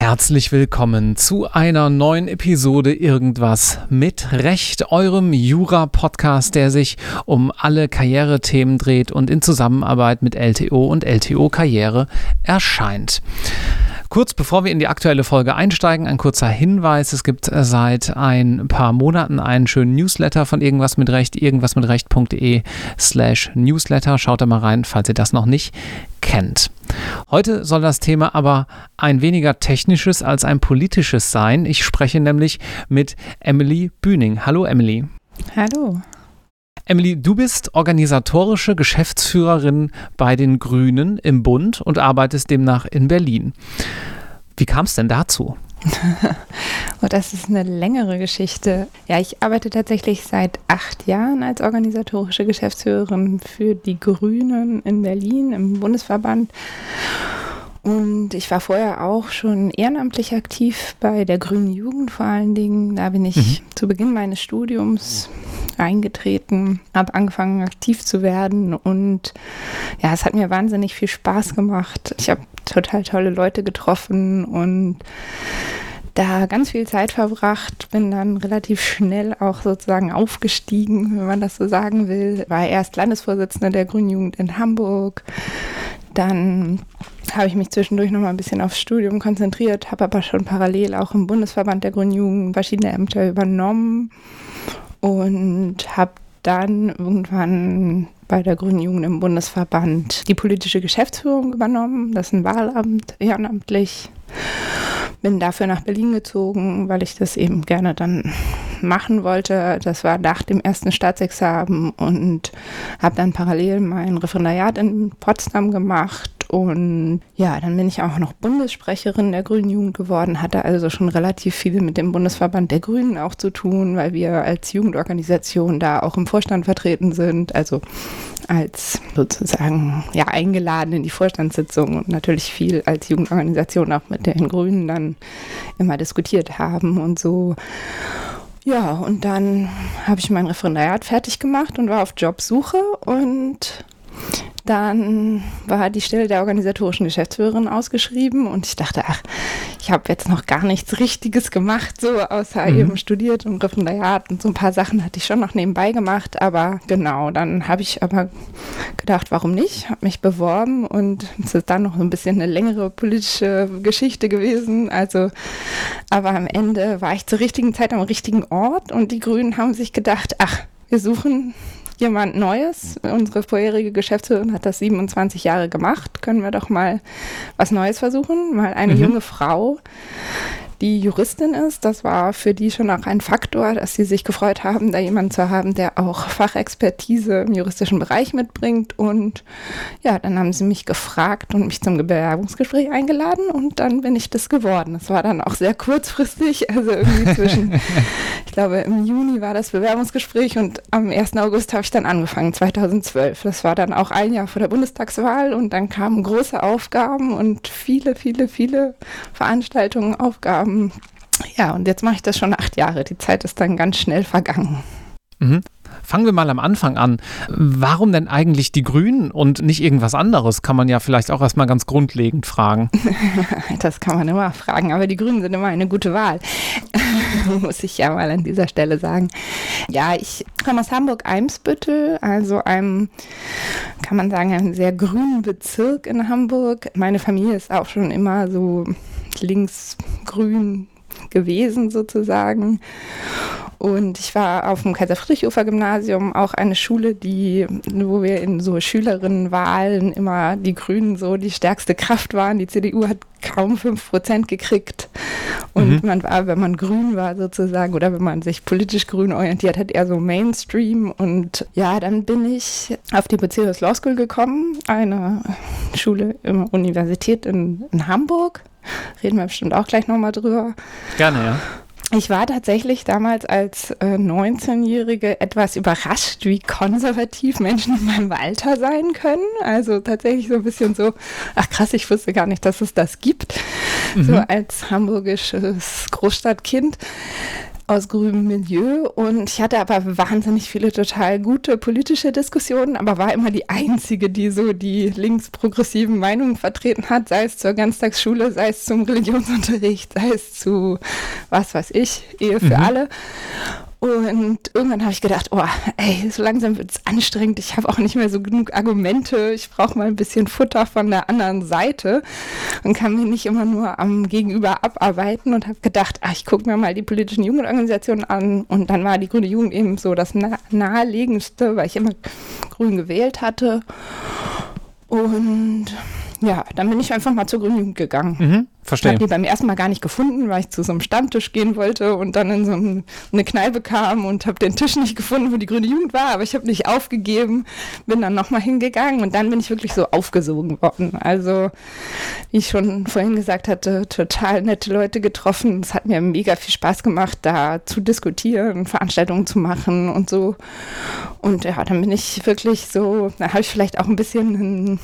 Herzlich willkommen zu einer neuen Episode Irgendwas mit Recht, eurem Jura-Podcast, der sich um alle Karrierethemen dreht und in Zusammenarbeit mit LTO und LTO Karriere erscheint. Kurz bevor wir in die aktuelle Folge einsteigen, ein kurzer Hinweis. Es gibt seit ein paar Monaten einen schönen Newsletter von Irgendwas mit Recht, irgendwasmitrecht.de slash Newsletter. Schaut da mal rein, falls ihr das noch nicht kennt. Heute soll das Thema aber ein weniger technisches als ein politisches sein. Ich spreche nämlich mit Emily Bühning. Hallo Emily. Hallo. Emily, du bist organisatorische Geschäftsführerin bei den Grünen im Bund und arbeitest demnach in Berlin. Wie kam es denn dazu? oh, das ist eine längere Geschichte. Ja, ich arbeite tatsächlich seit acht Jahren als organisatorische Geschäftsführerin für die Grünen in Berlin im Bundesverband. Und ich war vorher auch schon ehrenamtlich aktiv bei der Grünen Jugend vor allen Dingen. Da bin ich mhm. zu Beginn meines Studiums eingetreten, habe angefangen aktiv zu werden und ja, es hat mir wahnsinnig viel Spaß gemacht. Ich habe total tolle Leute getroffen und da ganz viel Zeit verbracht, bin dann relativ schnell auch sozusagen aufgestiegen, wenn man das so sagen will. War erst Landesvorsitzende der Grünen Jugend in Hamburg, dann habe ich mich zwischendurch noch mal ein bisschen aufs Studium konzentriert, habe aber schon parallel auch im Bundesverband der Grünen Jugend verschiedene Ämter übernommen und habe dann irgendwann bei der Grünen Jugend im Bundesverband die politische Geschäftsführung übernommen. Das ist ein Wahlamt, ehrenamtlich. Bin dafür nach Berlin gezogen, weil ich das eben gerne dann machen wollte. Das war nach dem ersten Staatsexamen und habe dann parallel mein Referendariat in Potsdam gemacht und ja, dann bin ich auch noch Bundessprecherin der Grünen Jugend geworden, hatte also schon relativ viel mit dem Bundesverband der Grünen auch zu tun, weil wir als Jugendorganisation da auch im Vorstand vertreten sind, also als sozusagen ja eingeladen in die Vorstandssitzung und natürlich viel als Jugendorganisation auch mit den Grünen dann immer diskutiert haben und so. Ja, und dann habe ich mein Referendariat fertig gemacht und war auf Jobsuche und dann war die Stelle der organisatorischen Geschäftsführerin ausgeschrieben und ich dachte, ach, ich habe jetzt noch gar nichts Richtiges gemacht, so außer mhm. eben studiert und Referendariat und so ein paar Sachen hatte ich schon noch nebenbei gemacht, aber genau, dann habe ich aber gedacht, warum nicht, habe mich beworben und es ist dann noch ein bisschen eine längere politische Geschichte gewesen, also aber am Ende war ich zur richtigen Zeit am richtigen Ort und die Grünen haben sich gedacht, ach, wir suchen jemand Neues. Unsere vorherige Geschäftsführerin hat das 27 Jahre gemacht. Können wir doch mal was Neues versuchen? Mal eine mhm. junge Frau, die Juristin ist. Das war für die schon auch ein Faktor, dass sie sich gefreut haben, da jemanden zu haben, der auch Fachexpertise im juristischen Bereich mitbringt. Und ja, dann haben sie mich gefragt und mich zum Bewerbungsgespräch eingeladen und dann bin ich das geworden. Das war dann auch sehr kurzfristig, also irgendwie zwischen, ich glaube, im Juni war das Bewerbungsgespräch und am 1. August habe ich dann angefangen, 2012. Das war dann auch ein Jahr vor der Bundestagswahl und dann kamen große Aufgaben und viele, viele, viele Veranstaltungen, Aufgaben ähm, ja, und jetzt mache ich das schon acht Jahre. Die Zeit ist dann ganz schnell vergangen. Mhm. Fangen wir mal am Anfang an. Warum denn eigentlich die Grünen und nicht irgendwas anderes? Kann man ja vielleicht auch erstmal ganz grundlegend fragen. das kann man immer fragen, aber die Grünen sind immer eine gute Wahl. Muss ich ja mal an dieser Stelle sagen. Ja, ich komme aus Hamburg-Eimsbüttel, also einem, kann man sagen, einem sehr grünen Bezirk in Hamburg. Meine Familie ist auch schon immer so linksgrün gewesen sozusagen. Und ich war auf dem Kaiser-Friedrich-Ufer-Gymnasium, auch eine Schule, die, wo wir in so Schülerinnenwahlen immer die Grünen so die stärkste Kraft waren. Die CDU hat kaum 5% gekriegt. Und mhm. man war, wenn man grün war sozusagen, oder wenn man sich politisch grün orientiert hat, eher so Mainstream. Und ja, dann bin ich auf die Bucerius Law School gekommen, eine Schule der Universität in, in Hamburg. Reden wir bestimmt auch gleich nochmal drüber. Gerne, ja. Ich war tatsächlich damals als äh, 19-Jährige etwas überrascht, wie konservativ Menschen in meinem Alter sein können. Also tatsächlich so ein bisschen so, ach krass, ich wusste gar nicht, dass es das gibt. Mhm. So als hamburgisches Großstadtkind. Aus grünem Milieu und ich hatte aber wahnsinnig viele total gute politische Diskussionen, aber war immer die Einzige, die so die linksprogressiven Meinungen vertreten hat, sei es zur Ganztagsschule, sei es zum Religionsunterricht, sei es zu was weiß ich, Ehe für mhm. alle. Und irgendwann habe ich gedacht, oh, ey, so langsam wird es anstrengend. Ich habe auch nicht mehr so genug Argumente. Ich brauche mal ein bisschen Futter von der anderen Seite und kann mich nicht immer nur am Gegenüber abarbeiten und habe gedacht, ach, ich gucke mir mal die politischen Jugendorganisationen an. Und dann war die Grüne Jugend eben so das naheliegendste, weil ich immer grün gewählt hatte. Und ja, dann bin ich einfach mal zur Grünen Jugend gegangen. Mhm. Verstehe. Ich habe die beim ersten Mal gar nicht gefunden, weil ich zu so einem Stammtisch gehen wollte und dann in so eine Kneipe kam und habe den Tisch nicht gefunden, wo die grüne Jugend war, aber ich habe nicht aufgegeben, bin dann nochmal hingegangen und dann bin ich wirklich so aufgesogen worden. Also, wie ich schon vorhin gesagt hatte, total nette Leute getroffen. Es hat mir mega viel Spaß gemacht, da zu diskutieren, Veranstaltungen zu machen und so. Und ja, dann bin ich wirklich so, da habe ich vielleicht auch ein bisschen ein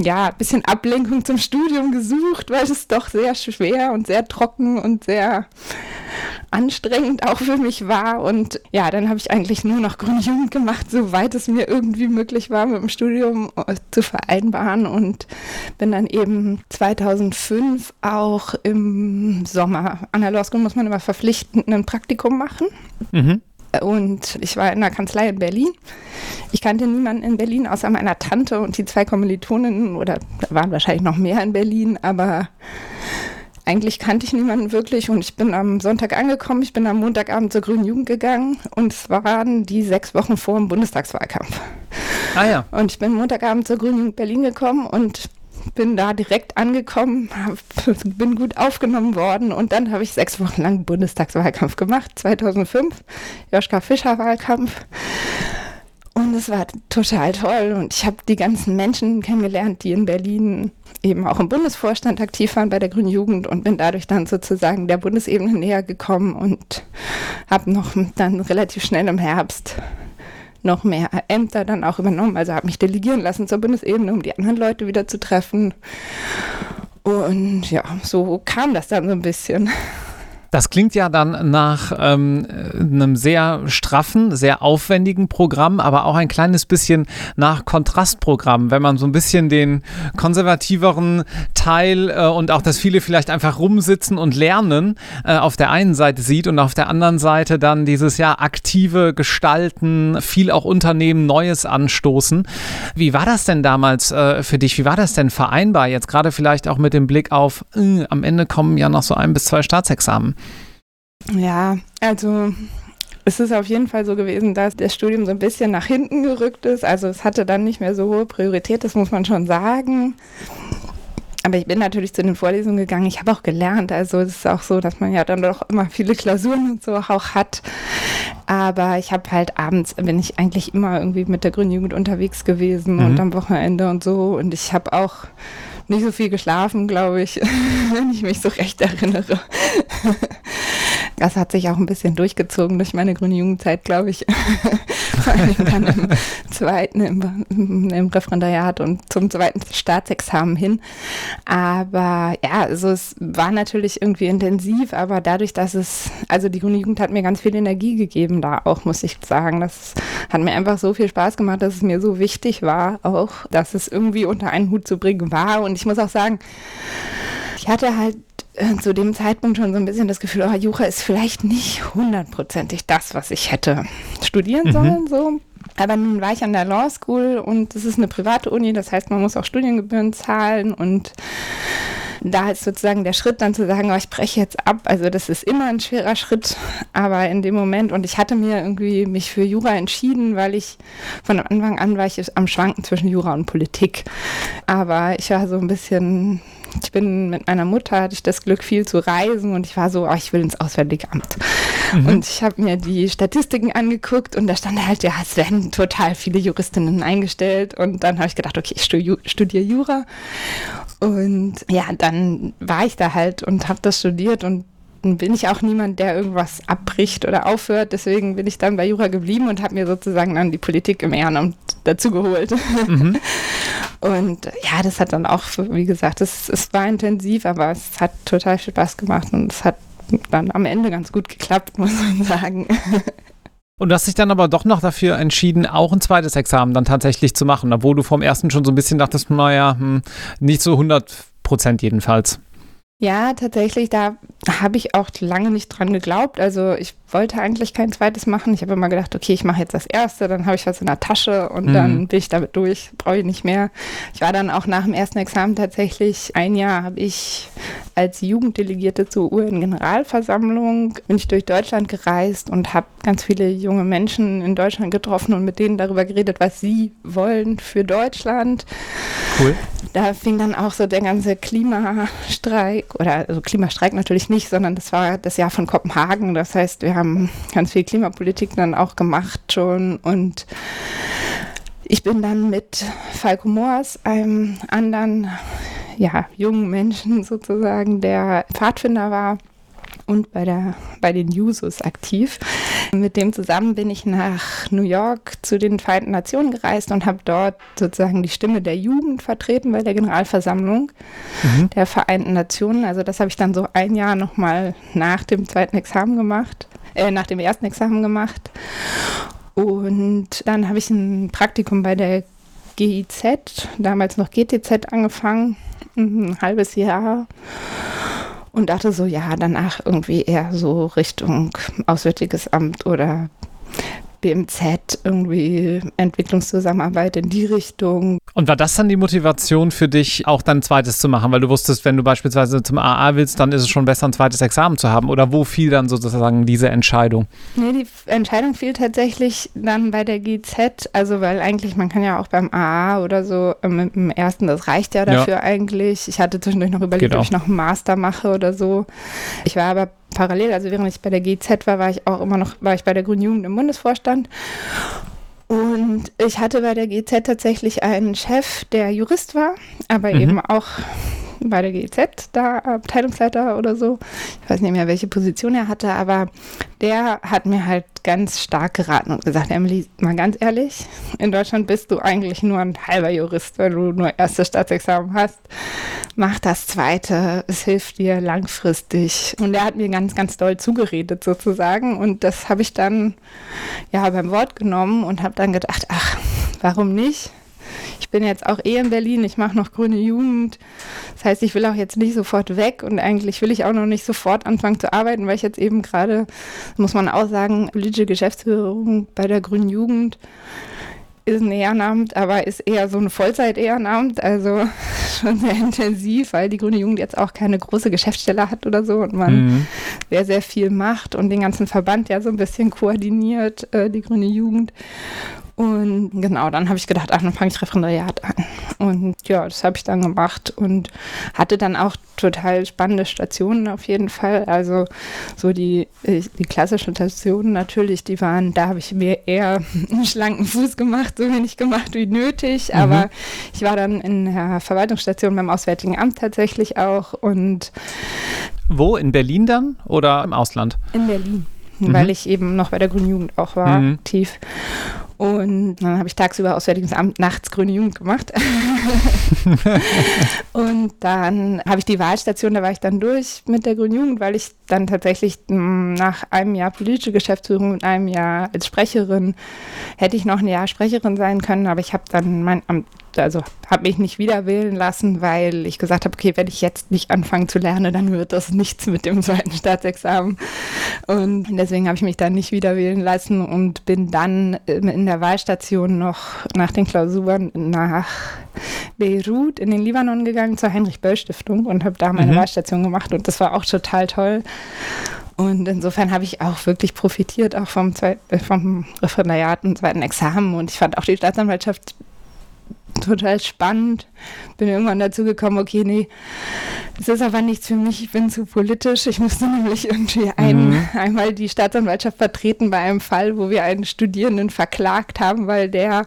ja, ein bisschen Ablenkung zum Studium gesucht, weil es doch sehr schwer und sehr trocken und sehr anstrengend auch für mich war. Und ja, dann habe ich eigentlich nur noch Grüne Jugend gemacht, soweit es mir irgendwie möglich war, mit dem Studium äh, zu vereinbaren. Und bin dann eben 2005 auch im Sommer an der Law School muss man immer verpflichtend ein Praktikum machen. Mhm. Und ich war in einer Kanzlei in Berlin. Ich kannte niemanden in Berlin außer meiner Tante und die zwei Kommilitoninnen oder da waren wahrscheinlich noch mehr in Berlin, aber eigentlich kannte ich niemanden wirklich und ich bin am Sonntag angekommen, ich bin am Montagabend zur Grünen Jugend gegangen und es waren die sechs Wochen vor dem Bundestagswahlkampf. Ah ja. Und ich bin Montagabend zur Grünen Jugend Berlin gekommen und bin da direkt angekommen, hab, bin gut aufgenommen worden und dann habe ich sechs Wochen lang Bundestagswahlkampf gemacht, 2005, Joschka Fischer Wahlkampf. Und es war total toll und ich habe die ganzen Menschen kennengelernt, die in Berlin eben auch im Bundesvorstand aktiv waren bei der Grünen Jugend und bin dadurch dann sozusagen der Bundesebene näher gekommen und habe noch dann relativ schnell im Herbst noch mehr Ämter dann auch übernommen. Also habe mich delegieren lassen zur Bundesebene, um die anderen Leute wieder zu treffen. Und ja, so kam das dann so ein bisschen. Das klingt ja dann nach ähm, einem sehr straffen, sehr aufwendigen Programm, aber auch ein kleines bisschen nach Kontrastprogramm, wenn man so ein bisschen den konservativeren Teil äh, und auch, dass viele vielleicht einfach rumsitzen und lernen äh, auf der einen Seite sieht und auf der anderen Seite dann dieses ja aktive Gestalten, viel auch Unternehmen Neues anstoßen. Wie war das denn damals äh, für dich? Wie war das denn vereinbar? Jetzt gerade vielleicht auch mit dem Blick auf, äh, am Ende kommen ja noch so ein bis zwei Staatsexamen. Ja, also es ist auf jeden Fall so gewesen, dass das Studium so ein bisschen nach hinten gerückt ist. Also es hatte dann nicht mehr so hohe Priorität, das muss man schon sagen. Aber ich bin natürlich zu den Vorlesungen gegangen. Ich habe auch gelernt. Also es ist auch so, dass man ja dann doch immer viele Klausuren und so auch hat. Aber ich habe halt abends, bin ich eigentlich immer irgendwie mit der Grünen Jugend unterwegs gewesen mhm. und am Wochenende und so. Und ich habe auch nicht so viel geschlafen, glaube ich, wenn ich mich so recht erinnere. Das hat sich auch ein bisschen durchgezogen durch meine grüne Jugendzeit, glaube ich. Vor allem dann im zweiten, im, im, Referendariat und zum zweiten Staatsexamen hin. Aber ja, also es war natürlich irgendwie intensiv, aber dadurch, dass es, also die grüne Jugend hat mir ganz viel Energie gegeben da auch, muss ich sagen. Das hat mir einfach so viel Spaß gemacht, dass es mir so wichtig war, auch, dass es irgendwie unter einen Hut zu bringen war. Und ich muss auch sagen, ich hatte halt zu dem Zeitpunkt schon so ein bisschen das Gefühl, oh, Jura ist vielleicht nicht hundertprozentig das, was ich hätte studieren mhm. sollen. So. Aber nun war ich an der Law School und es ist eine private Uni, das heißt, man muss auch Studiengebühren zahlen und da ist sozusagen der Schritt dann zu sagen, oh, ich breche jetzt ab. Also das ist immer ein schwerer Schritt, aber in dem Moment und ich hatte mir irgendwie mich für Jura entschieden, weil ich von Anfang an war ich am Schwanken zwischen Jura und Politik. Aber ich war so ein bisschen ich bin mit meiner Mutter, hatte ich das Glück, viel zu reisen und ich war so, oh, ich will ins Auswärtige Amt. Mhm. Und ich habe mir die Statistiken angeguckt und da stand halt, ja, es werden total viele Juristinnen eingestellt. Und dann habe ich gedacht, okay, ich studiere Jura. Und ja, dann war ich da halt und habe das studiert und bin ich auch niemand, der irgendwas abbricht oder aufhört. Deswegen bin ich dann bei Jura geblieben und habe mir sozusagen dann die Politik im Ehrenamt dazu geholt. Mhm. Und ja, das hat dann auch, wie gesagt, es, es war intensiv, aber es hat total viel Spaß gemacht und es hat dann am Ende ganz gut geklappt, muss man sagen. Und du hast dich dann aber doch noch dafür entschieden, auch ein zweites Examen dann tatsächlich zu machen, obwohl du vom ersten schon so ein bisschen dachtest, naja, hm, nicht so 100 Prozent jedenfalls. Ja, tatsächlich, da habe ich auch lange nicht dran geglaubt. Also ich wollte eigentlich kein zweites machen. Ich habe immer gedacht, okay, ich mache jetzt das erste, dann habe ich was in der Tasche und mhm. dann bin ich damit durch, brauche ich nicht mehr. Ich war dann auch nach dem ersten Examen tatsächlich ein Jahr habe ich als Jugenddelegierte zur UN-Generalversammlung bin ich durch Deutschland gereist und habe ganz viele junge Menschen in Deutschland getroffen und mit denen darüber geredet, was sie wollen für Deutschland. Cool. Da fing dann auch so der ganze Klimastreik oder also Klimastreik natürlich nicht, sondern das war das Jahr von Kopenhagen. Das heißt, wir haben ganz viel Klimapolitik dann auch gemacht schon und ich bin dann mit Falco Moors, einem anderen ja, jungen Menschen sozusagen, der Pfadfinder war, und bei, der, bei den Jusos aktiv. Mit dem zusammen bin ich nach New York zu den Vereinten Nationen gereist und habe dort sozusagen die Stimme der Jugend vertreten bei der Generalversammlung mhm. der Vereinten Nationen. Also das habe ich dann so ein Jahr nochmal nach dem zweiten Examen gemacht, äh, nach dem ersten Examen gemacht. Und dann habe ich ein Praktikum bei der GIZ, damals noch GTZ, angefangen, ein halbes Jahr und dachte so, ja, danach irgendwie eher so Richtung Auswärtiges Amt oder BMZ, irgendwie Entwicklungszusammenarbeit in die Richtung. Und war das dann die Motivation für dich, auch dann ein zweites zu machen? Weil du wusstest, wenn du beispielsweise zum AA willst, dann ist es schon besser, ein zweites Examen zu haben. Oder wo fiel dann sozusagen diese Entscheidung? Nee, die Entscheidung fiel tatsächlich dann bei der GZ. Also, weil eigentlich, man kann ja auch beim AA oder so ähm, mit dem ersten, das reicht ja dafür ja. eigentlich. Ich hatte zwischendurch noch überlegt, ob ich noch einen Master mache oder so. Ich war aber parallel, also während ich bei der GZ war, war ich auch immer noch, war ich bei der Grünen Jugend im Bundesvorstand. Und ich hatte bei der GZ tatsächlich einen Chef, der Jurist war, aber mhm. eben auch bei der GZ, da Abteilungsleiter oder so. Ich weiß nicht mehr, welche Position er hatte, aber der hat mir halt ganz stark geraten und gesagt, Emily, mal ganz ehrlich, in Deutschland bist du eigentlich nur ein halber Jurist, weil du nur erstes Staatsexamen hast. Mach das zweite, es hilft dir langfristig. Und er hat mir ganz, ganz doll zugeredet sozusagen und das habe ich dann ja beim Wort genommen und habe dann gedacht, ach, warum nicht? Ich bin jetzt auch eh in Berlin, ich mache noch grüne Jugend. Das heißt, ich will auch jetzt nicht sofort weg und eigentlich will ich auch noch nicht sofort anfangen zu arbeiten, weil ich jetzt eben gerade, muss man auch sagen, politische Geschäftsführung bei der grünen Jugend ist ein Ehrenamt, aber ist eher so ein Vollzeit-Ehrenamt, also schon sehr intensiv, weil die Grüne Jugend jetzt auch keine große Geschäftsstelle hat oder so und man mhm. sehr, sehr viel macht und den ganzen Verband ja so ein bisschen koordiniert, äh, die Grüne Jugend. Und genau, dann habe ich gedacht, ach, dann fange ich Referendariat an. Und ja, das habe ich dann gemacht und hatte dann auch total spannende Stationen auf jeden Fall. Also so die, die klassischen Stationen natürlich, die waren, da habe ich mir eher einen schlanken Fuß gemacht, so wenig gemacht wie nötig. Mhm. Aber ich war dann in der Verwaltungsstation beim Auswärtigen Amt tatsächlich auch und wo? In Berlin dann oder im Ausland? In Berlin. Mhm. Weil ich eben noch bei der Grünen Jugend auch war, mhm. aktiv. Und dann habe ich tagsüber Auswärtiges Amt, nachts Grüne Jugend gemacht. und dann habe ich die Wahlstation, da war ich dann durch mit der Grünen Jugend, weil ich dann tatsächlich hm, nach einem Jahr politische Geschäftsführung und einem Jahr als Sprecherin hätte ich noch ein Jahr Sprecherin sein können, aber ich habe dann mein Amt also habe mich nicht wieder wählen lassen, weil ich gesagt habe, okay, wenn ich jetzt nicht anfange zu lernen, dann wird das nichts mit dem zweiten Staatsexamen. Und deswegen habe ich mich dann nicht wieder wählen lassen und bin dann in der Wahlstation noch nach den Klausuren nach Beirut in den Libanon gegangen zur Heinrich-Böll-Stiftung und habe da meine mhm. Wahlstation gemacht und das war auch total toll. Und insofern habe ich auch wirklich profitiert, auch vom, Zweit vom Referendariat und zweiten Examen. Und ich fand auch die Staatsanwaltschaft total spannend. Bin irgendwann dazu gekommen, okay, nee, das ist aber nichts für mich, ich bin zu politisch. Ich musste nämlich irgendwie ein, mhm. einmal die Staatsanwaltschaft vertreten bei einem Fall, wo wir einen Studierenden verklagt haben, weil der,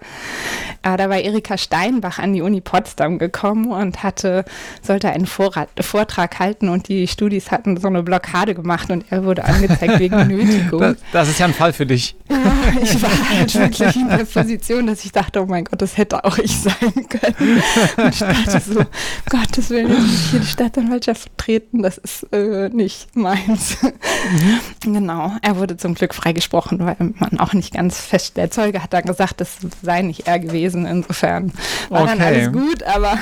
äh, da war Erika Steinbach an die Uni Potsdam gekommen und hatte, sollte einen Vorrat, Vortrag halten und die Studis hatten so eine Blockade gemacht und er wurde angezeigt wegen Nötigung. Das, das ist ja ein Fall für dich. Ja, ich war halt wirklich in der Position, dass ich dachte, oh mein Gott, das hätte auch ich sein sein können. Und ich dachte so, Gottes Willen, jetzt muss ich hier die Staatsanwaltschaft vertreten, das ist äh, nicht meins. Mhm. Genau, er wurde zum Glück freigesprochen, weil man auch nicht ganz fest, der Zeuge hat dann gesagt, das sei nicht er gewesen, insofern war okay. dann alles gut, aber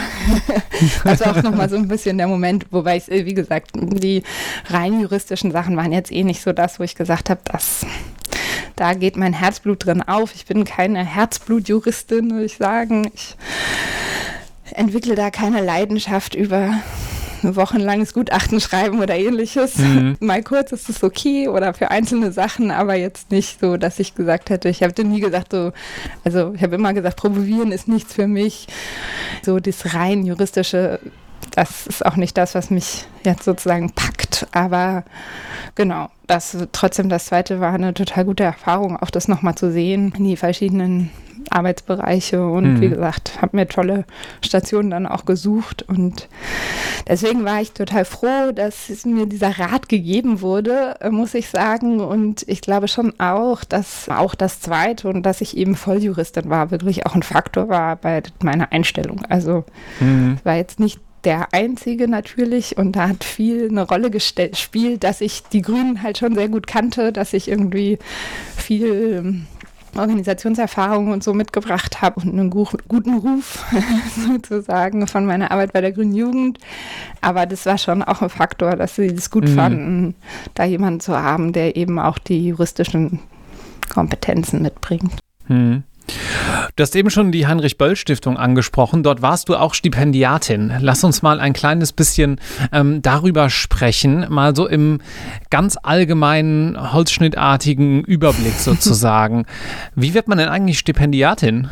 das war auch nochmal so ein bisschen der Moment, wobei ich, wie gesagt, die rein juristischen Sachen waren jetzt eh nicht so das, wo ich gesagt habe, das da geht mein Herzblut drin auf. Ich bin keine Herzblutjuristin, würde ich sagen. Ich entwickle da keine Leidenschaft über wochenlanges Gutachten schreiben oder ähnliches. Mhm. Mal kurz ist es okay oder für einzelne Sachen, aber jetzt nicht so, dass ich gesagt hätte, ich habe nie gesagt, so, also ich habe immer gesagt, promovieren ist nichts für mich. So das rein juristische, das ist auch nicht das, was mich jetzt sozusagen packt, aber genau, das trotzdem das zweite war eine total gute Erfahrung, auch das nochmal zu sehen, die verschiedenen Arbeitsbereiche und mhm. wie gesagt, habe mir tolle Stationen dann auch gesucht und deswegen war ich total froh, dass mir dieser Rat gegeben wurde, muss ich sagen und ich glaube schon auch, dass auch das zweite und dass ich eben Volljuristin war, wirklich auch ein Faktor war bei meiner Einstellung. Also mhm. war jetzt nicht der einzige natürlich und da hat viel eine Rolle gespielt, dass ich die Grünen halt schon sehr gut kannte, dass ich irgendwie viel ähm, Organisationserfahrung und so mitgebracht habe und einen guten Ruf sozusagen von meiner Arbeit bei der Grünen Jugend. Aber das war schon auch ein Faktor, dass sie das gut mhm. fanden, da jemanden zu haben, der eben auch die juristischen Kompetenzen mitbringt. Mhm. Du hast eben schon die Heinrich-Böll-Stiftung angesprochen. Dort warst du auch Stipendiatin. Lass uns mal ein kleines bisschen ähm, darüber sprechen, mal so im ganz allgemeinen, holzschnittartigen Überblick sozusagen. Wie wird man denn eigentlich Stipendiatin?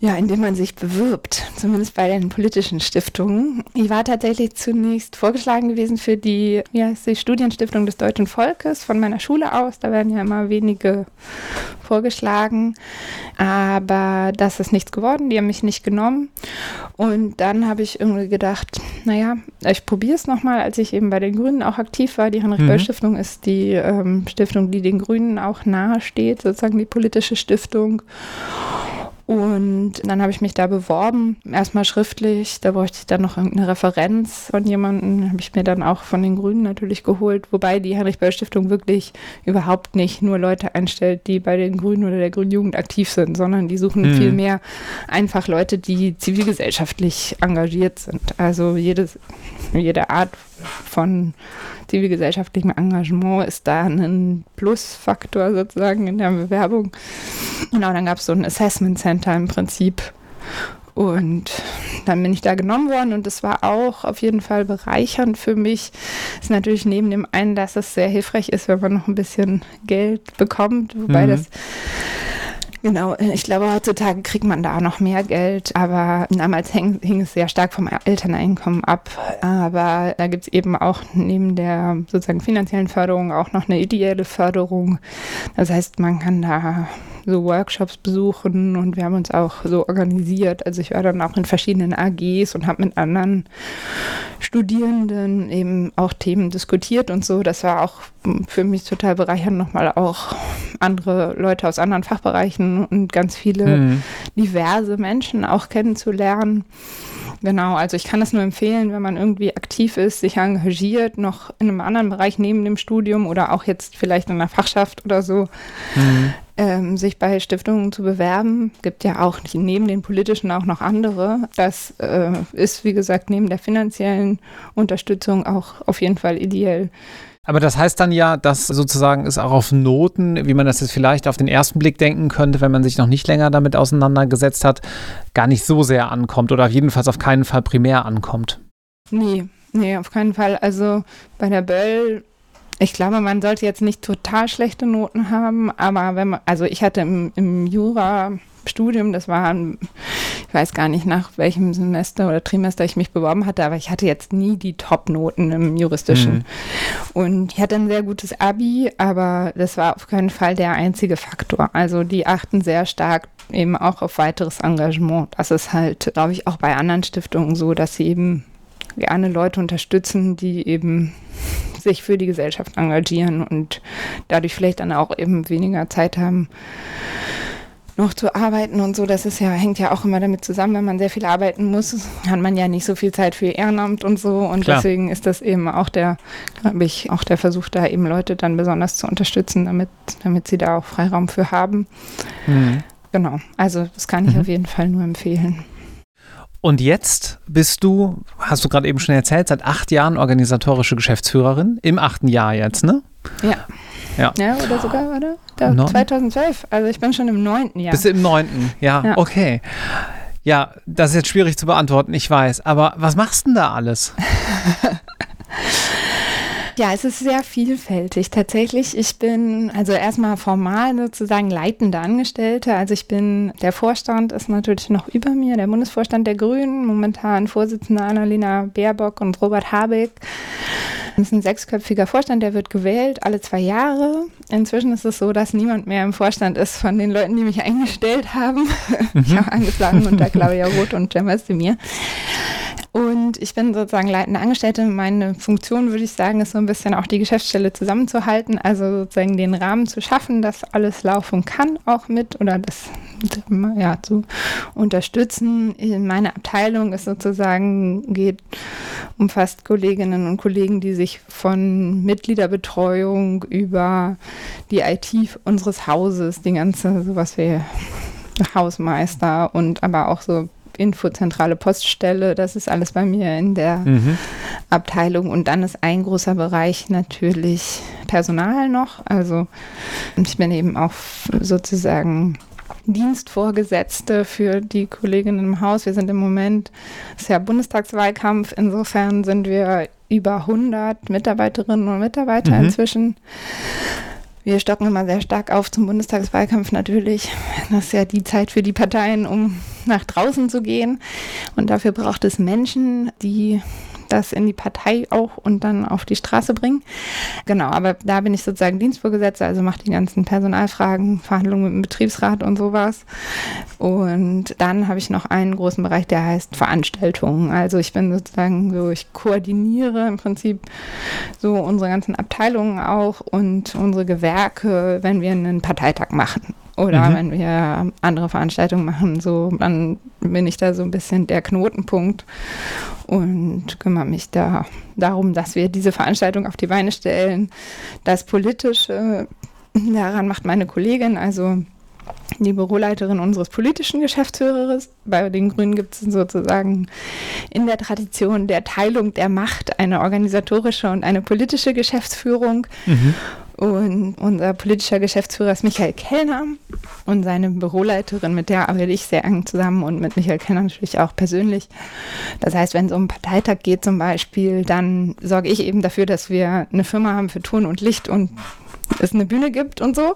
Ja, indem man sich bewirbt, zumindest bei den politischen Stiftungen. Ich war tatsächlich zunächst vorgeschlagen gewesen für die, wie heißt die Studienstiftung des deutschen Volkes von meiner Schule aus. Da werden ja immer wenige vorgeschlagen, aber das ist nichts geworden. Die haben mich nicht genommen. Und dann habe ich irgendwie gedacht, naja, ich probiere es nochmal, als ich eben bei den Grünen auch aktiv war. Die Heinrich-Böll-Stiftung mhm. ist die ähm, Stiftung, die den Grünen auch nahe steht, sozusagen die politische Stiftung. Und dann habe ich mich da beworben, erstmal schriftlich. Da bräuchte ich dann noch irgendeine Referenz von jemandem. Habe ich mir dann auch von den Grünen natürlich geholt. Wobei die Heinrich-Böll-Stiftung wirklich überhaupt nicht nur Leute einstellt, die bei den Grünen oder der Grünen Jugend aktiv sind, sondern die suchen mhm. viel mehr einfach Leute, die zivilgesellschaftlich engagiert sind. Also jedes, jede Art von zivilgesellschaftlichem Engagement ist da ein Plusfaktor sozusagen in der Bewerbung. Genau, dann gab es so ein Assessment Center im Prinzip. Und dann bin ich da genommen worden und das war auch auf jeden Fall bereichernd für mich. Ist natürlich neben dem einen, dass es sehr hilfreich ist, wenn man noch ein bisschen Geld bekommt, wobei mhm. das Genau, äh, ich glaube, heutzutage kriegt man da noch mehr Geld, aber damals hing, hing es sehr stark vom Elterneinkommen ab. Aber da gibt es eben auch neben der sozusagen finanziellen Förderung auch noch eine ideelle Förderung. Das heißt, man kann da so Workshops besuchen und wir haben uns auch so organisiert. Also ich war dann auch in verschiedenen AGs und habe mit anderen Studierenden eben auch Themen diskutiert und so. Das war auch für mich total bereichernd, nochmal auch andere Leute aus anderen Fachbereichen und ganz viele mhm. diverse Menschen auch kennenzulernen. Genau, also ich kann das nur empfehlen, wenn man irgendwie aktiv ist, sich engagiert, noch in einem anderen Bereich neben dem Studium oder auch jetzt vielleicht in einer Fachschaft oder so, mhm ähm, sich bei Stiftungen zu bewerben. Gibt ja auch neben den politischen auch noch andere. Das äh, ist, wie gesagt, neben der finanziellen Unterstützung auch auf jeden Fall ideell. Aber das heißt dann ja, dass sozusagen es auch auf Noten, wie man das jetzt vielleicht auf den ersten Blick denken könnte, wenn man sich noch nicht länger damit auseinandergesetzt hat, gar nicht so sehr ankommt oder jedenfalls auf keinen Fall primär ankommt. Nee, nee, auf keinen Fall. Also bei der Böll ich glaube, man sollte jetzt nicht total schlechte Noten haben, aber wenn man, also ich hatte im, im Jura-Studium, das war, ich weiß gar nicht nach welchem Semester oder Trimester ich mich beworben hatte, aber ich hatte jetzt nie die Top-Noten im Juristischen. Mhm. Und ich hatte ein sehr gutes Abi, aber das war auf keinen Fall der einzige Faktor. Also die achten sehr stark eben auch auf weiteres Engagement. Das ist halt, glaube ich, auch bei anderen Stiftungen so, dass sie eben gerne Leute unterstützen, die eben sich für die Gesellschaft engagieren und dadurch vielleicht dann auch eben weniger Zeit haben, noch zu arbeiten und so. Das ist ja, hängt ja auch immer damit zusammen, wenn man sehr viel arbeiten muss, hat man ja nicht so viel Zeit für Ehrenamt und so. Und Klar. deswegen ist das eben auch der, glaube ich, auch der Versuch, da eben Leute dann besonders zu unterstützen, damit, damit sie da auch Freiraum für haben. Mhm. Genau. Also das kann ich mhm. auf jeden Fall nur empfehlen. Und jetzt bist du, hast du gerade eben schon erzählt, seit acht Jahren organisatorische Geschäftsführerin. Im achten Jahr jetzt, ne? Ja. Ja. ja, oder sogar, oder? Da, 2012. Also ich bin schon im neunten Jahr. Bist du im neunten? Ja, ja, okay. Ja, das ist jetzt schwierig zu beantworten, ich weiß. Aber was machst du denn da alles? Ja, es ist sehr vielfältig. Tatsächlich, ich bin also erstmal formal sozusagen leitende Angestellte. Also ich bin, der Vorstand ist natürlich noch über mir, der Bundesvorstand der Grünen, momentan Vorsitzende Annalena Baerbock und Robert Habeck. Das ist ein sechsköpfiger Vorstand, der wird gewählt alle zwei Jahre. Inzwischen ist es so, dass niemand mehr im Vorstand ist von den Leuten, die mich eingestellt haben. Mhm. Ich habe angeschlagen unter Claudia Roth und Cem Özdemir. Und ich bin sozusagen leitende Angestellte. Meine Funktion, würde ich sagen, ist so ein bisschen auch die Geschäftsstelle zusammenzuhalten, also sozusagen den Rahmen zu schaffen, dass alles laufen kann, auch mit oder das ja, zu unterstützen. In meiner Abteilung ist sozusagen, geht, umfasst Kolleginnen und Kollegen, die sich von Mitgliederbetreuung über die IT unseres Hauses, die ganze, sowas wie Hausmeister und aber auch so Infozentrale Poststelle, das ist alles bei mir in der mhm. Abteilung. Und dann ist ein großer Bereich natürlich Personal noch. Also ich bin eben auch sozusagen Dienstvorgesetzte für die Kolleginnen im Haus. Wir sind im Moment, es ist ja Bundestagswahlkampf, insofern sind wir über 100 Mitarbeiterinnen und Mitarbeiter mhm. inzwischen. Wir stocken immer sehr stark auf zum Bundestagswahlkampf natürlich. Das ist ja die Zeit für die Parteien, um nach draußen zu gehen. Und dafür braucht es Menschen, die das in die Partei auch und dann auf die Straße bringen. Genau, aber da bin ich sozusagen Dienstvorgesetzter, also mache die ganzen Personalfragen, Verhandlungen mit dem Betriebsrat und sowas. Und dann habe ich noch einen großen Bereich, der heißt Veranstaltungen. Also ich bin sozusagen so, ich koordiniere im Prinzip so unsere ganzen Abteilungen auch und unsere Gewerke, wenn wir einen Parteitag machen. Oder mhm. wenn wir andere Veranstaltungen machen, so, dann bin ich da so ein bisschen der Knotenpunkt und kümmere mich da darum, dass wir diese Veranstaltung auf die Beine stellen. Das Politische, daran macht meine Kollegin, also die Büroleiterin unseres politischen Geschäftsführers. Bei den Grünen gibt es sozusagen in der Tradition der Teilung der Macht eine organisatorische und eine politische Geschäftsführung. Mhm. Und unser politischer Geschäftsführer ist Michael Kellner und seine Büroleiterin, mit der arbeite ich sehr eng zusammen und mit Michael Kellner natürlich auch persönlich. Das heißt, wenn es um einen Parteitag geht zum Beispiel, dann sorge ich eben dafür, dass wir eine Firma haben für Ton und Licht und es eine Bühne gibt und so.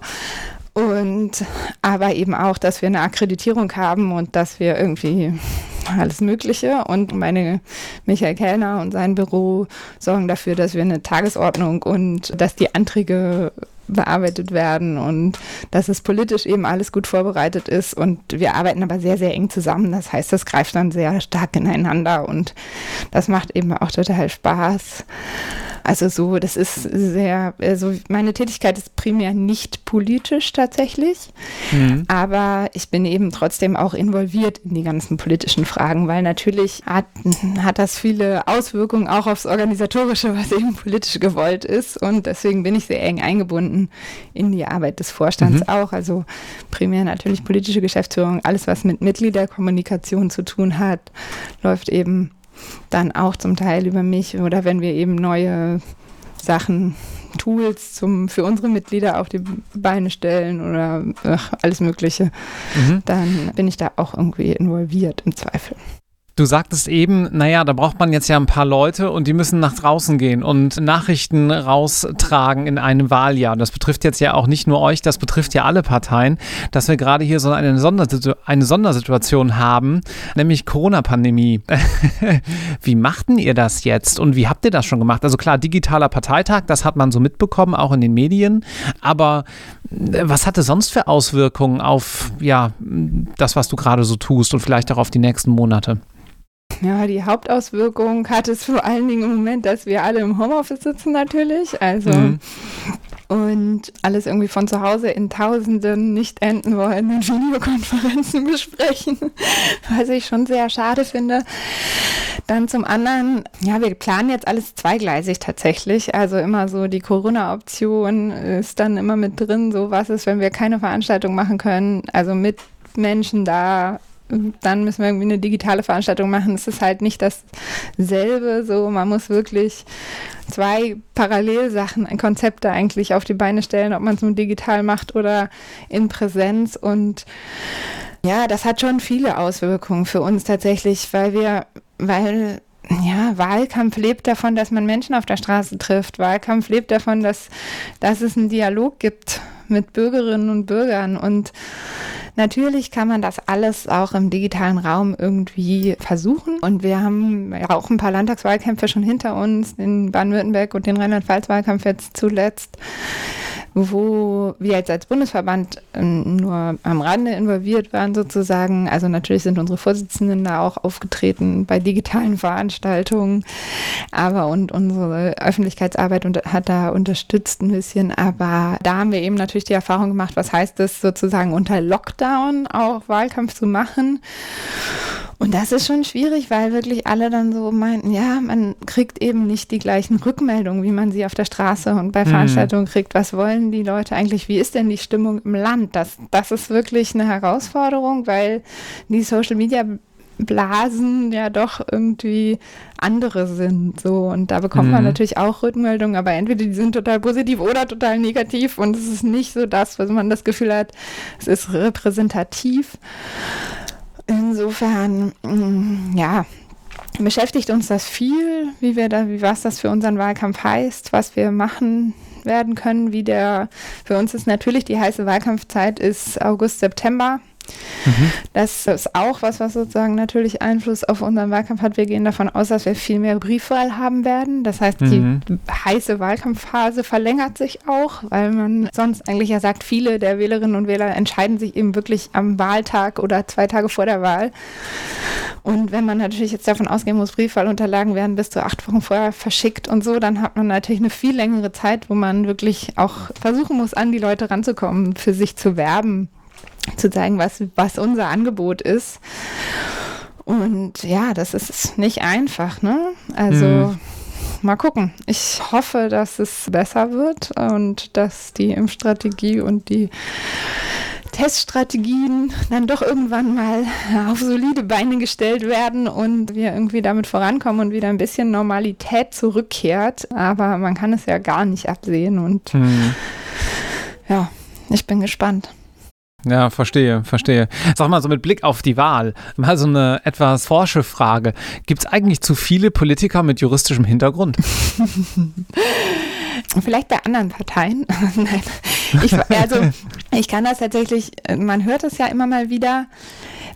Und aber eben auch, dass wir eine Akkreditierung haben und dass wir irgendwie alles Mögliche. Und meine Michael Kellner und sein Büro sorgen dafür, dass wir eine Tagesordnung und dass die Anträge bearbeitet werden und dass es politisch eben alles gut vorbereitet ist. Und wir arbeiten aber sehr, sehr eng zusammen. Das heißt, das greift dann sehr stark ineinander und das macht eben auch total Spaß. Also so, das ist sehr, also meine Tätigkeit ist primär nicht politisch tatsächlich, mhm. aber ich bin eben trotzdem auch involviert in die ganzen politischen Fragen, weil natürlich hat, hat das viele Auswirkungen auch aufs Organisatorische, was eben politisch gewollt ist und deswegen bin ich sehr eng eingebunden in die Arbeit des Vorstands mhm. auch, also primär natürlich politische Geschäftsführung, alles was mit Mitgliederkommunikation zu tun hat, läuft eben dann auch zum Teil über mich oder wenn wir eben neue Sachen, Tools zum, für unsere Mitglieder auf die Beine stellen oder ach, alles Mögliche, mhm. dann bin ich da auch irgendwie involviert im Zweifel. Du sagtest eben, naja, da braucht man jetzt ja ein paar Leute und die müssen nach draußen gehen und Nachrichten raustragen in einem Wahljahr. Das betrifft jetzt ja auch nicht nur euch, das betrifft ja alle Parteien, dass wir gerade hier so eine, Sondersitu eine Sondersituation haben, nämlich Corona-Pandemie. wie machten ihr das jetzt und wie habt ihr das schon gemacht? Also klar, digitaler Parteitag, das hat man so mitbekommen, auch in den Medien. Aber äh, was hatte sonst für Auswirkungen auf ja, das, was du gerade so tust und vielleicht auch auf die nächsten Monate? Ja, die Hauptauswirkung hat es vor allen Dingen im Moment, dass wir alle im Homeoffice sitzen natürlich. Also mhm und alles irgendwie von zu Hause in Tausenden nicht enden wollenden Videokonferenzen besprechen, was ich schon sehr schade finde. Dann zum anderen, ja, wir planen jetzt alles zweigleisig tatsächlich. Also immer so die Corona-Option ist dann immer mit drin. So was ist, wenn wir keine Veranstaltung machen können, also mit Menschen da dann müssen wir irgendwie eine digitale Veranstaltung machen. Es ist halt nicht dasselbe. So, man muss wirklich zwei Parallelsachen, Konzepte eigentlich auf die Beine stellen, ob man es nun digital macht oder in Präsenz. Und ja, das hat schon viele Auswirkungen für uns tatsächlich, weil wir, weil ja, Wahlkampf lebt davon, dass man Menschen auf der Straße trifft. Wahlkampf lebt davon, dass, dass es einen Dialog gibt mit Bürgerinnen und Bürgern. Und Natürlich kann man das alles auch im digitalen Raum irgendwie versuchen. Und wir haben ja auch ein paar Landtagswahlkämpfe schon hinter uns, in Baden-Württemberg und den Rheinland-Pfalz-Wahlkampf jetzt zuletzt wo wir jetzt als Bundesverband ähm, nur am Rande involviert waren sozusagen. Also natürlich sind unsere Vorsitzenden da auch aufgetreten bei digitalen Veranstaltungen, aber und unsere Öffentlichkeitsarbeit hat da unterstützt ein bisschen. Aber da haben wir eben natürlich die Erfahrung gemacht, was heißt es sozusagen unter Lockdown auch Wahlkampf zu machen. Und das ist schon schwierig, weil wirklich alle dann so meinten, ja, man kriegt eben nicht die gleichen Rückmeldungen, wie man sie auf der Straße und bei mhm. Veranstaltungen kriegt. Was wollen die Leute eigentlich? Wie ist denn die Stimmung im Land? Das, das ist wirklich eine Herausforderung, weil die Social Media Blasen ja doch irgendwie andere sind. So. Und da bekommt mhm. man natürlich auch Rückmeldungen, aber entweder die sind total positiv oder total negativ und es ist nicht so das, was man das Gefühl hat, es ist repräsentativ. Insofern, mm, ja, beschäftigt uns das viel, wie wir da, wie was das für unseren Wahlkampf heißt, was wir machen werden können, wie der, für uns ist natürlich die heiße Wahlkampfzeit ist August, September. Mhm. Das ist auch was, was sozusagen natürlich Einfluss auf unseren Wahlkampf hat. Wir gehen davon aus, dass wir viel mehr Briefwahl haben werden. Das heißt, mhm. die heiße Wahlkampfphase verlängert sich auch, weil man sonst eigentlich ja sagt, viele der Wählerinnen und Wähler entscheiden sich eben wirklich am Wahltag oder zwei Tage vor der Wahl. Und wenn man natürlich jetzt davon ausgehen muss, Briefwahlunterlagen werden bis zu acht Wochen vorher verschickt und so, dann hat man natürlich eine viel längere Zeit, wo man wirklich auch versuchen muss, an die Leute ranzukommen, für sich zu werben zu zeigen, was, was unser Angebot ist. Und ja, das ist nicht einfach, ne? Also mhm. mal gucken. Ich hoffe, dass es besser wird und dass die Impfstrategie und die Teststrategien dann doch irgendwann mal auf solide Beine gestellt werden und wir irgendwie damit vorankommen und wieder ein bisschen Normalität zurückkehrt. Aber man kann es ja gar nicht absehen und mhm. ja, ich bin gespannt. Ja, verstehe, verstehe. Sag mal so mit Blick auf die Wahl, mal so eine etwas forsche Frage. Gibt es eigentlich zu viele Politiker mit juristischem Hintergrund? Vielleicht bei anderen Parteien. Nein. Ich, also, ich kann das tatsächlich, man hört es ja immer mal wieder,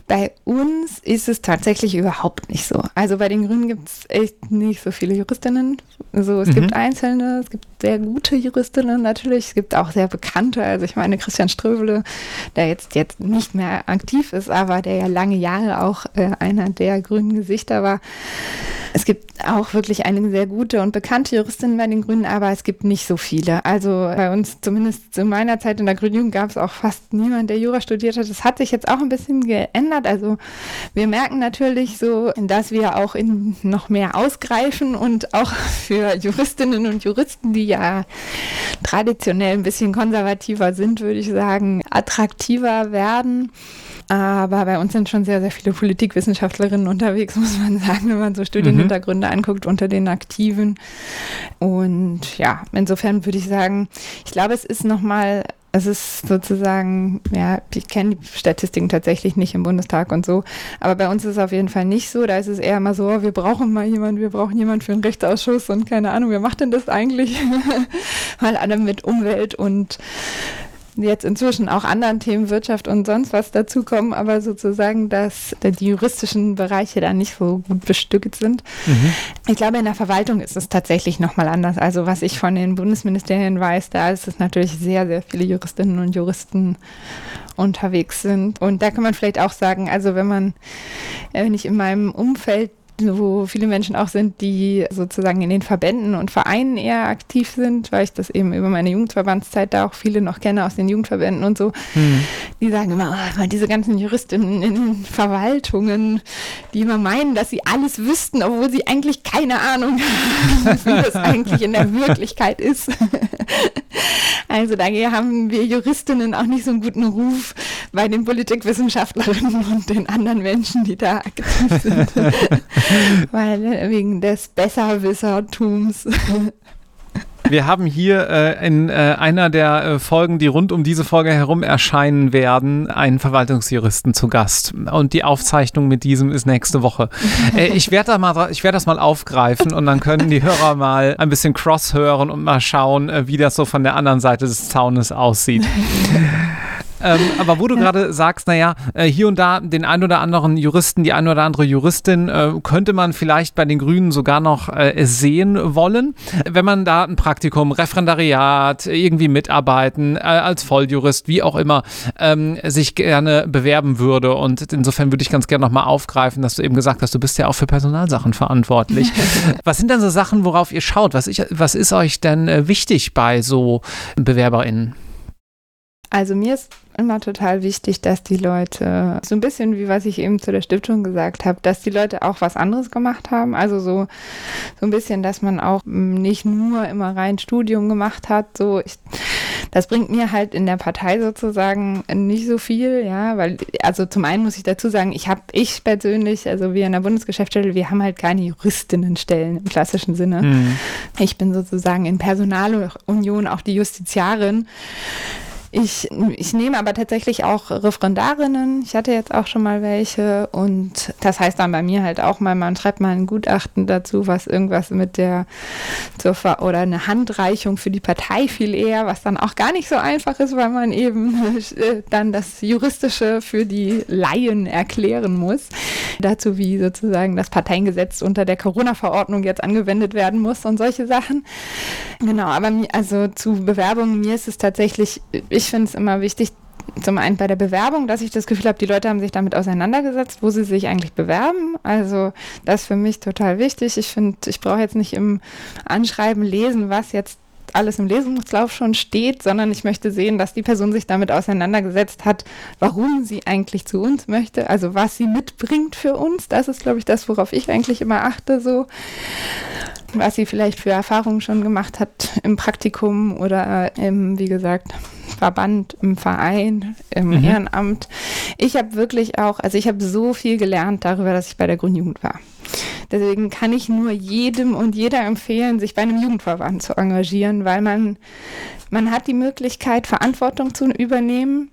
bei uns ist es tatsächlich überhaupt nicht so. Also bei den Grünen gibt es echt nicht so viele Juristinnen. Also es mhm. gibt einzelne, es gibt sehr gute Juristinnen natürlich, es gibt auch sehr bekannte. Also ich meine Christian Ströbele, der jetzt, jetzt nicht mehr aktiv ist, aber der ja lange Jahre auch äh, einer der grünen Gesichter war. Es gibt auch wirklich einige sehr gute und bekannte Juristinnen bei den Grünen, aber es gibt nicht so viele. Also bei uns, zumindest zu meiner Zeit in der Grünen Jugend, gab es auch fast niemand, der Jura studiert hat. Das hat sich jetzt auch ein bisschen geändert. Also wir merken natürlich so, dass wir auch in noch mehr ausgreifen und auch für Juristinnen und Juristen, die ja traditionell ein bisschen konservativer sind, würde ich sagen, attraktiver werden. Aber bei uns sind schon sehr, sehr viele Politikwissenschaftlerinnen unterwegs, muss man sagen, wenn man so Studienhintergründe mhm. anguckt unter den Aktiven. Und ja, insofern würde ich sagen, ich glaube, es ist nochmal es ist sozusagen, ja, ich kenne die Statistiken tatsächlich nicht im Bundestag und so, aber bei uns ist es auf jeden Fall nicht so. Da ist es eher mal so, wir brauchen mal jemanden, wir brauchen jemanden für einen Rechtsausschuss und keine Ahnung, wer macht denn das eigentlich? Weil alle mit Umwelt und jetzt inzwischen auch anderen Themen, Wirtschaft und sonst was dazukommen, aber sozusagen, dass die juristischen Bereiche da nicht so gut bestückt sind. Mhm. Ich glaube, in der Verwaltung ist es tatsächlich nochmal anders. Also was ich von den Bundesministerien weiß, da ist es natürlich sehr, sehr viele Juristinnen und Juristen unterwegs sind. Und da kann man vielleicht auch sagen, also wenn man, wenn ich in meinem Umfeld wo viele Menschen auch sind, die sozusagen in den Verbänden und Vereinen eher aktiv sind, weil ich das eben über meine Jugendverbandszeit da auch viele noch kenne aus den Jugendverbänden und so. Hm. Die sagen immer, oh, diese ganzen Juristinnen in Verwaltungen, die immer meinen, dass sie alles wüssten, obwohl sie eigentlich keine Ahnung haben, wie das eigentlich in der Wirklichkeit ist. Also daher haben wir Juristinnen auch nicht so einen guten Ruf bei den Politikwissenschaftlerinnen und den anderen Menschen, die da aktiv sind. Weil äh, wegen des Besserwissertums. Wir haben hier äh, in äh, einer der äh, Folgen, die rund um diese Folge herum erscheinen werden, einen Verwaltungsjuristen zu Gast. Und die Aufzeichnung mit diesem ist nächste Woche. Äh, ich werde da mal, das mal aufgreifen und dann können die Hörer mal ein bisschen cross hören und mal schauen, äh, wie das so von der anderen Seite des Zaunes aussieht. Ähm, aber wo du gerade sagst, naja, äh, hier und da den ein oder anderen Juristen, die ein oder andere Juristin äh, könnte man vielleicht bei den Grünen sogar noch äh, sehen wollen, wenn man da ein Praktikum, Referendariat, irgendwie mitarbeiten, äh, als Volljurist, wie auch immer, ähm, sich gerne bewerben würde. Und insofern würde ich ganz gerne nochmal aufgreifen, dass du eben gesagt hast, du bist ja auch für Personalsachen verantwortlich. was sind denn so Sachen, worauf ihr schaut? Was, ich, was ist euch denn äh, wichtig bei so BewerberInnen? Also mir ist immer total wichtig, dass die Leute, so ein bisschen wie was ich eben zu der Stiftung gesagt habe, dass die Leute auch was anderes gemacht haben. Also so, so ein bisschen, dass man auch nicht nur immer rein Studium gemacht hat. So, ich, das bringt mir halt in der Partei sozusagen nicht so viel, ja, weil, also zum einen muss ich dazu sagen, ich habe, ich persönlich, also wir in der Bundesgeschäftsstelle, wir haben halt keine Juristinnenstellen im klassischen Sinne. Mhm. Ich bin sozusagen in Personalunion auch die Justiziarin. Ich, ich nehme aber tatsächlich auch Referendarinnen. Ich hatte jetzt auch schon mal welche und das heißt dann bei mir halt auch mal, man schreibt mal ein Gutachten dazu, was irgendwas mit der zur Ver oder eine Handreichung für die Partei viel eher, was dann auch gar nicht so einfach ist, weil man eben äh, dann das Juristische für die Laien erklären muss. Dazu, wie sozusagen das Parteiengesetz unter der Corona-Verordnung jetzt angewendet werden muss und solche Sachen. Genau, aber also zu Bewerbungen, mir ist es tatsächlich, ich ich finde es immer wichtig, zum einen bei der Bewerbung, dass ich das Gefühl habe, die Leute haben sich damit auseinandergesetzt, wo sie sich eigentlich bewerben. Also das ist für mich total wichtig. Ich finde, ich brauche jetzt nicht im Anschreiben lesen, was jetzt alles im Lesungslauf schon steht, sondern ich möchte sehen, dass die Person sich damit auseinandergesetzt hat, warum sie eigentlich zu uns möchte, also was sie mitbringt für uns. Das ist, glaube ich, das, worauf ich eigentlich immer achte, so was sie vielleicht für Erfahrungen schon gemacht hat im Praktikum oder im, wie gesagt, Verband, im Verein, im mhm. Ehrenamt. Ich habe wirklich auch, also ich habe so viel gelernt darüber, dass ich bei der Grundjugend war. Deswegen kann ich nur jedem und jeder empfehlen, sich bei einem Jugendverband zu engagieren, weil man, man hat die Möglichkeit, Verantwortung zu übernehmen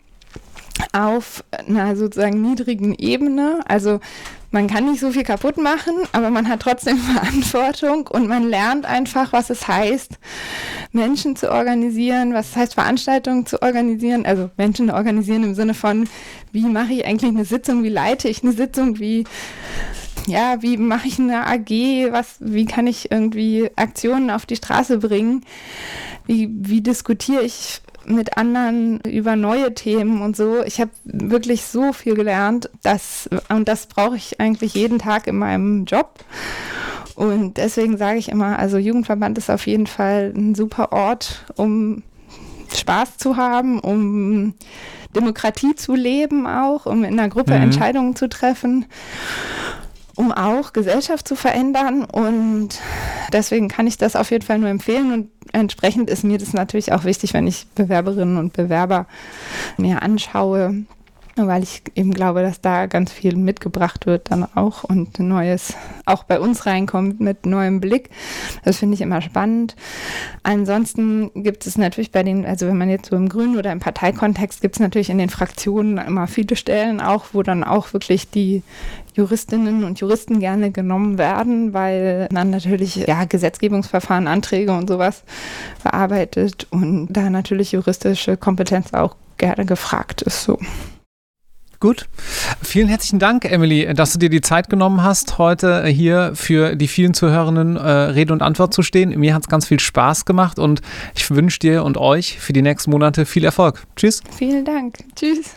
auf einer sozusagen niedrigen Ebene. Also man kann nicht so viel kaputt machen, aber man hat trotzdem Verantwortung und man lernt einfach, was es heißt, Menschen zu organisieren, was es heißt, Veranstaltungen zu organisieren, also Menschen organisieren im Sinne von, wie mache ich eigentlich eine Sitzung, wie leite ich eine Sitzung, wie ja, wie mache ich eine AG, was, wie kann ich irgendwie Aktionen auf die Straße bringen, wie, wie diskutiere ich mit anderen über neue Themen und so. Ich habe wirklich so viel gelernt, dass, und das brauche ich eigentlich jeden Tag in meinem Job. Und deswegen sage ich immer, also Jugendverband ist auf jeden Fall ein super Ort, um Spaß zu haben, um Demokratie zu leben auch, um in einer Gruppe mhm. Entscheidungen zu treffen um auch Gesellschaft zu verändern. Und deswegen kann ich das auf jeden Fall nur empfehlen. Und entsprechend ist mir das natürlich auch wichtig, wenn ich Bewerberinnen und Bewerber mir anschaue, weil ich eben glaube, dass da ganz viel mitgebracht wird dann auch und Neues auch bei uns reinkommt mit neuem Blick. Das finde ich immer spannend. Ansonsten gibt es natürlich bei den, also wenn man jetzt so im Grünen oder im Parteikontext, gibt es natürlich in den Fraktionen immer viele Stellen auch, wo dann auch wirklich die Juristinnen und Juristen gerne genommen werden, weil man natürlich ja, Gesetzgebungsverfahren, Anträge und sowas bearbeitet und da natürlich juristische Kompetenz auch gerne gefragt ist. So. Gut. Vielen herzlichen Dank, Emily, dass du dir die Zeit genommen hast, heute hier für die vielen Zuhörenden äh, Rede und Antwort zu stehen. Mir hat es ganz viel Spaß gemacht und ich wünsche dir und euch für die nächsten Monate viel Erfolg. Tschüss. Vielen Dank. Tschüss.